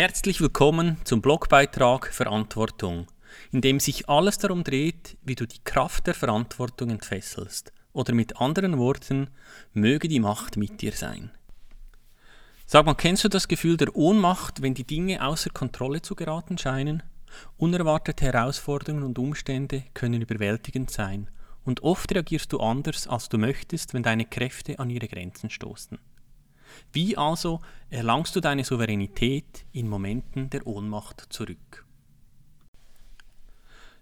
Herzlich willkommen zum Blogbeitrag Verantwortung, in dem sich alles darum dreht, wie du die Kraft der Verantwortung entfesselst. Oder mit anderen Worten, möge die Macht mit dir sein. Sag mal, kennst du das Gefühl der Ohnmacht, wenn die Dinge außer Kontrolle zu geraten scheinen? Unerwartete Herausforderungen und Umstände können überwältigend sein, und oft reagierst du anders, als du möchtest, wenn deine Kräfte an ihre Grenzen stoßen. Wie also erlangst du deine Souveränität in Momenten der Ohnmacht zurück?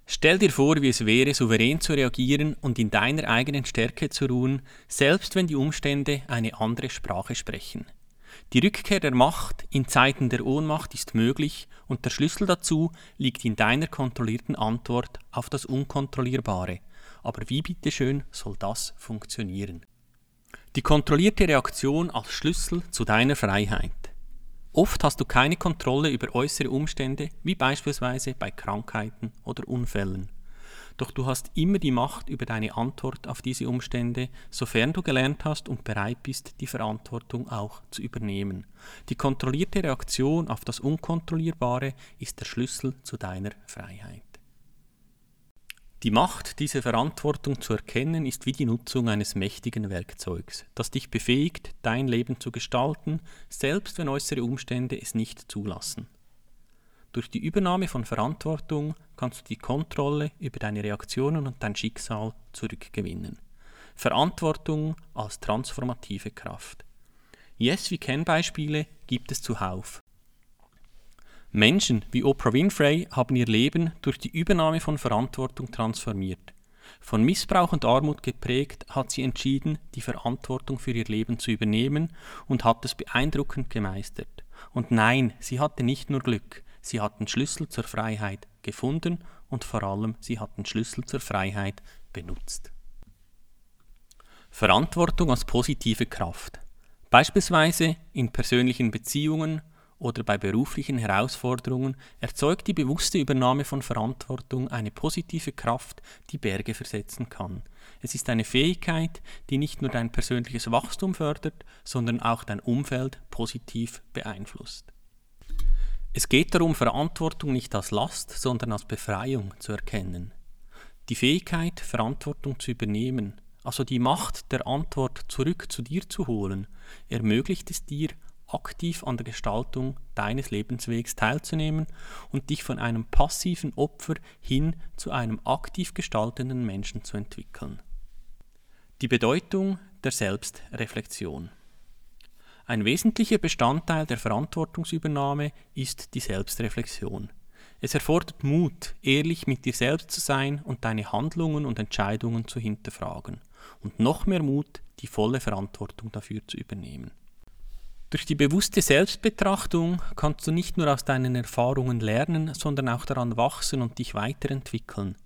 Stell dir vor, wie es wäre, souverän zu reagieren und in deiner eigenen Stärke zu ruhen, selbst wenn die Umstände eine andere Sprache sprechen. Die Rückkehr der Macht in Zeiten der Ohnmacht ist möglich und der Schlüssel dazu liegt in deiner kontrollierten Antwort auf das Unkontrollierbare. Aber wie bitteschön soll das funktionieren? Die kontrollierte Reaktion als Schlüssel zu deiner Freiheit. Oft hast du keine Kontrolle über äußere Umstände, wie beispielsweise bei Krankheiten oder Unfällen. Doch du hast immer die Macht über deine Antwort auf diese Umstände, sofern du gelernt hast und bereit bist, die Verantwortung auch zu übernehmen. Die kontrollierte Reaktion auf das Unkontrollierbare ist der Schlüssel zu deiner Freiheit. Die Macht, diese Verantwortung zu erkennen, ist wie die Nutzung eines mächtigen Werkzeugs, das dich befähigt, dein Leben zu gestalten, selbst wenn äußere Umstände es nicht zulassen. Durch die Übernahme von Verantwortung kannst du die Kontrolle über deine Reaktionen und dein Schicksal zurückgewinnen. Verantwortung als transformative Kraft. Yes, wie Kennbeispiele gibt es zuhauf. Menschen wie Oprah Winfrey haben ihr Leben durch die Übernahme von Verantwortung transformiert. Von Missbrauch und Armut geprägt hat sie entschieden, die Verantwortung für ihr Leben zu übernehmen und hat es beeindruckend gemeistert. Und nein, sie hatte nicht nur Glück, sie hat den Schlüssel zur Freiheit gefunden und vor allem sie hat den Schlüssel zur Freiheit benutzt. Verantwortung als positive Kraft. Beispielsweise in persönlichen Beziehungen oder bei beruflichen Herausforderungen erzeugt die bewusste Übernahme von Verantwortung eine positive Kraft, die Berge versetzen kann. Es ist eine Fähigkeit, die nicht nur dein persönliches Wachstum fördert, sondern auch dein Umfeld positiv beeinflusst. Es geht darum, Verantwortung nicht als Last, sondern als Befreiung zu erkennen. Die Fähigkeit, Verantwortung zu übernehmen, also die Macht der Antwort zurück zu dir zu holen, ermöglicht es dir, aktiv an der Gestaltung deines Lebenswegs teilzunehmen und dich von einem passiven Opfer hin zu einem aktiv gestaltenden Menschen zu entwickeln. Die Bedeutung der Selbstreflexion. Ein wesentlicher Bestandteil der Verantwortungsübernahme ist die Selbstreflexion. Es erfordert Mut, ehrlich mit dir selbst zu sein und deine Handlungen und Entscheidungen zu hinterfragen. Und noch mehr Mut, die volle Verantwortung dafür zu übernehmen. Durch die bewusste Selbstbetrachtung kannst du nicht nur aus deinen Erfahrungen lernen, sondern auch daran wachsen und dich weiterentwickeln.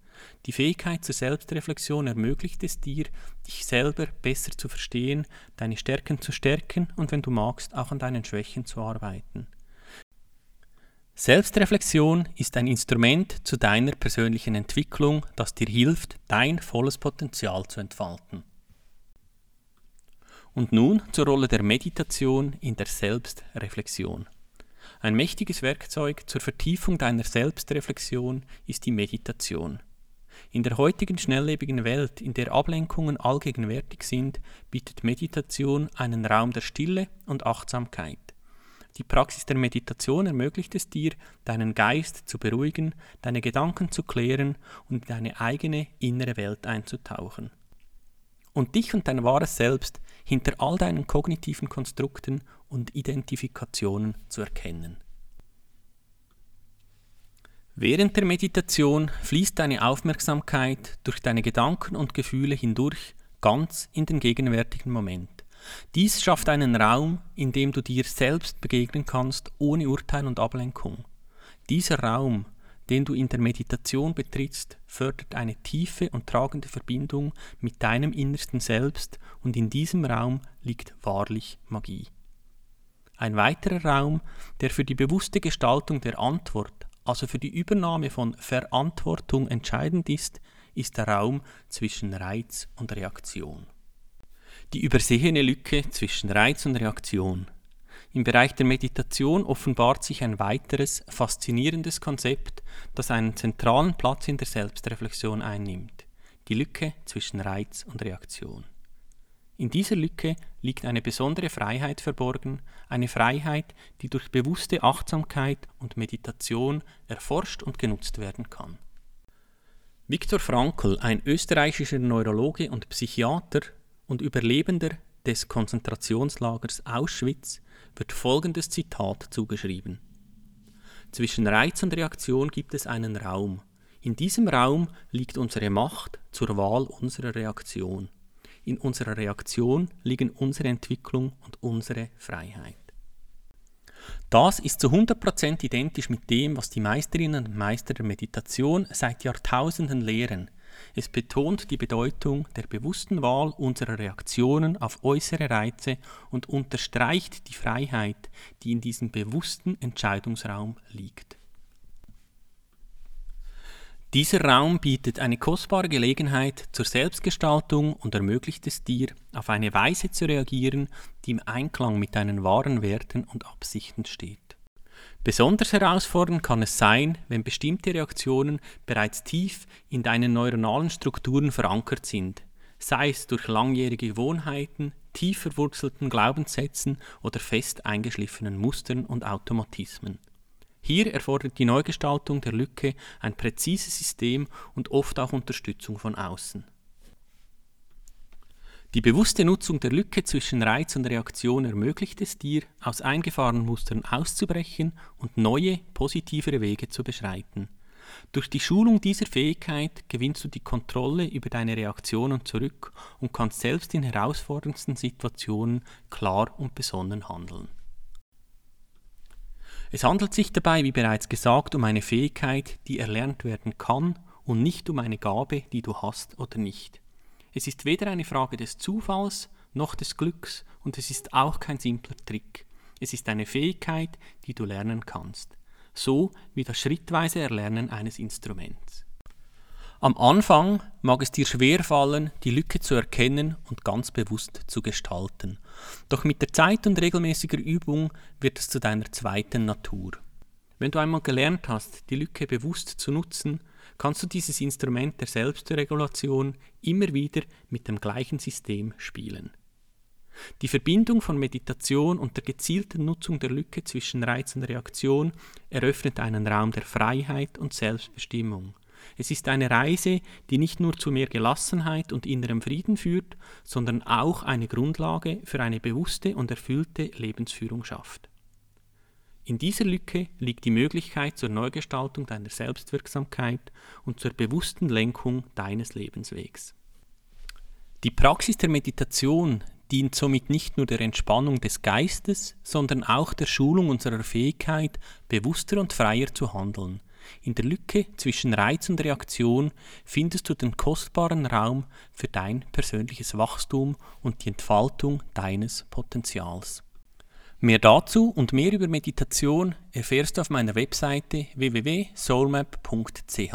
Die Fähigkeit zur Selbstreflexion ermöglicht es dir, dich selber besser zu verstehen, deine Stärken zu stärken und wenn du magst, auch an deinen Schwächen zu arbeiten. Selbstreflexion ist ein Instrument zu deiner persönlichen Entwicklung, das dir hilft, dein volles Potenzial zu entfalten. Und nun zur Rolle der Meditation in der Selbstreflexion. Ein mächtiges Werkzeug zur Vertiefung deiner Selbstreflexion ist die Meditation. In der heutigen schnelllebigen Welt, in der Ablenkungen allgegenwärtig sind, bietet Meditation einen Raum der Stille und Achtsamkeit. Die Praxis der Meditation ermöglicht es dir, deinen Geist zu beruhigen, deine Gedanken zu klären und in deine eigene innere Welt einzutauchen und dich und dein wahres Selbst hinter all deinen kognitiven Konstrukten und Identifikationen zu erkennen. Während der Meditation fließt deine Aufmerksamkeit durch deine Gedanken und Gefühle hindurch ganz in den gegenwärtigen Moment. Dies schafft einen Raum, in dem du dir selbst begegnen kannst, ohne Urteil und Ablenkung. Dieser Raum den du in der Meditation betrittst, fördert eine tiefe und tragende Verbindung mit deinem innersten Selbst und in diesem Raum liegt wahrlich Magie. Ein weiterer Raum, der für die bewusste Gestaltung der Antwort, also für die Übernahme von Verantwortung entscheidend ist, ist der Raum zwischen Reiz und Reaktion. Die übersehene Lücke zwischen Reiz und Reaktion. im Bereich der Meditation offenbart sich ein weiteres faszinierendes Konzept, das einen zentralen Platz in der Selbstreflexion einnimmt, die Lücke zwischen Reiz und Reaktion. In dieser Lücke liegt eine besondere Freiheit verborgen, eine Freiheit, die durch bewusste Achtsamkeit und Meditation erforscht und genutzt werden kann. Viktor Frankl, ein österreichischer Neurologe und Psychiater und Überlebender des Konzentrationslagers Auschwitz, wird folgendes Zitat zugeschrieben. Zwischen Reiz und Reaktion gibt es einen Raum. In diesem Raum liegt unsere Macht zur Wahl unserer Reaktion. In unserer Reaktion liegen unsere Entwicklung und unsere Freiheit. Das ist zu 100% identisch mit dem, was die Meisterinnen und Meister der Meditation seit Jahrtausenden lehren. Es betont die Bedeutung der bewussten Wahl unserer Reaktionen auf äußere Reize und unterstreicht die Freiheit, die in diesem bewussten Entscheidungsraum liegt. Dieser Raum bietet eine kostbare Gelegenheit zur Selbstgestaltung und ermöglicht es dir, auf eine Weise zu reagieren, die im Einklang mit deinen wahren Werten und Absichten steht. Besonders herausfordernd kann es sein, wenn bestimmte Reaktionen bereits tief in deinen neuronalen Strukturen verankert sind, sei es durch langjährige Gewohnheiten, tief verwurzelten Glaubenssätzen oder fest eingeschliffenen Mustern und Automatismen. Hier erfordert die Neugestaltung der Lücke ein präzises System und oft auch Unterstützung von außen. Die bewusste Nutzung der Lücke zwischen Reiz und Reaktion ermöglicht es dir, aus eingefahrenen Mustern auszubrechen und neue, positivere Wege zu beschreiten. Durch die Schulung dieser Fähigkeit gewinnst du die Kontrolle über deine Reaktionen zurück und kannst selbst in herausforderndsten Situationen klar und besonnen handeln. Es handelt sich dabei, wie bereits gesagt, um eine Fähigkeit, die erlernt werden kann und nicht um eine Gabe, die du hast oder nicht. Es ist weder eine Frage des Zufalls noch des Glücks und es ist auch kein simpler Trick. Es ist eine Fähigkeit, die du lernen kannst, so wie das schrittweise Erlernen eines Instruments. Am Anfang mag es dir schwer fallen, die Lücke zu erkennen und ganz bewusst zu gestalten. Doch mit der Zeit und regelmäßiger Übung wird es zu deiner zweiten Natur. Wenn du einmal gelernt hast, die Lücke bewusst zu nutzen, kannst du dieses Instrument der Selbstregulation immer wieder mit dem gleichen System spielen. Die Verbindung von Meditation und der gezielten Nutzung der Lücke zwischen Reiz und Reaktion eröffnet einen Raum der Freiheit und Selbstbestimmung. Es ist eine Reise, die nicht nur zu mehr Gelassenheit und innerem Frieden führt, sondern auch eine Grundlage für eine bewusste und erfüllte Lebensführung schafft. In dieser Lücke liegt die Möglichkeit zur Neugestaltung deiner Selbstwirksamkeit und zur bewussten Lenkung deines Lebenswegs. Die Praxis der Meditation dient somit nicht nur der Entspannung des Geistes, sondern auch der Schulung unserer Fähigkeit, bewusster und freier zu handeln, in der Lücke zwischen Reiz und Reaktion findest du den kostbaren Raum für dein persönliches Wachstum und die Entfaltung deines Potenzials. Mehr dazu und mehr über Meditation erfährst du auf meiner Webseite www.soulmap.ch.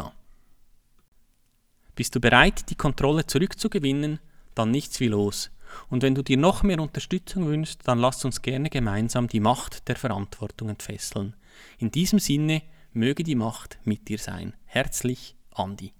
Bist du bereit, die Kontrolle zurückzugewinnen? Dann nichts wie los. Und wenn du dir noch mehr Unterstützung wünschst, dann lass uns gerne gemeinsam die Macht der Verantwortung entfesseln. In diesem Sinne, Möge die Macht mit dir sein. Herzlich, Andi.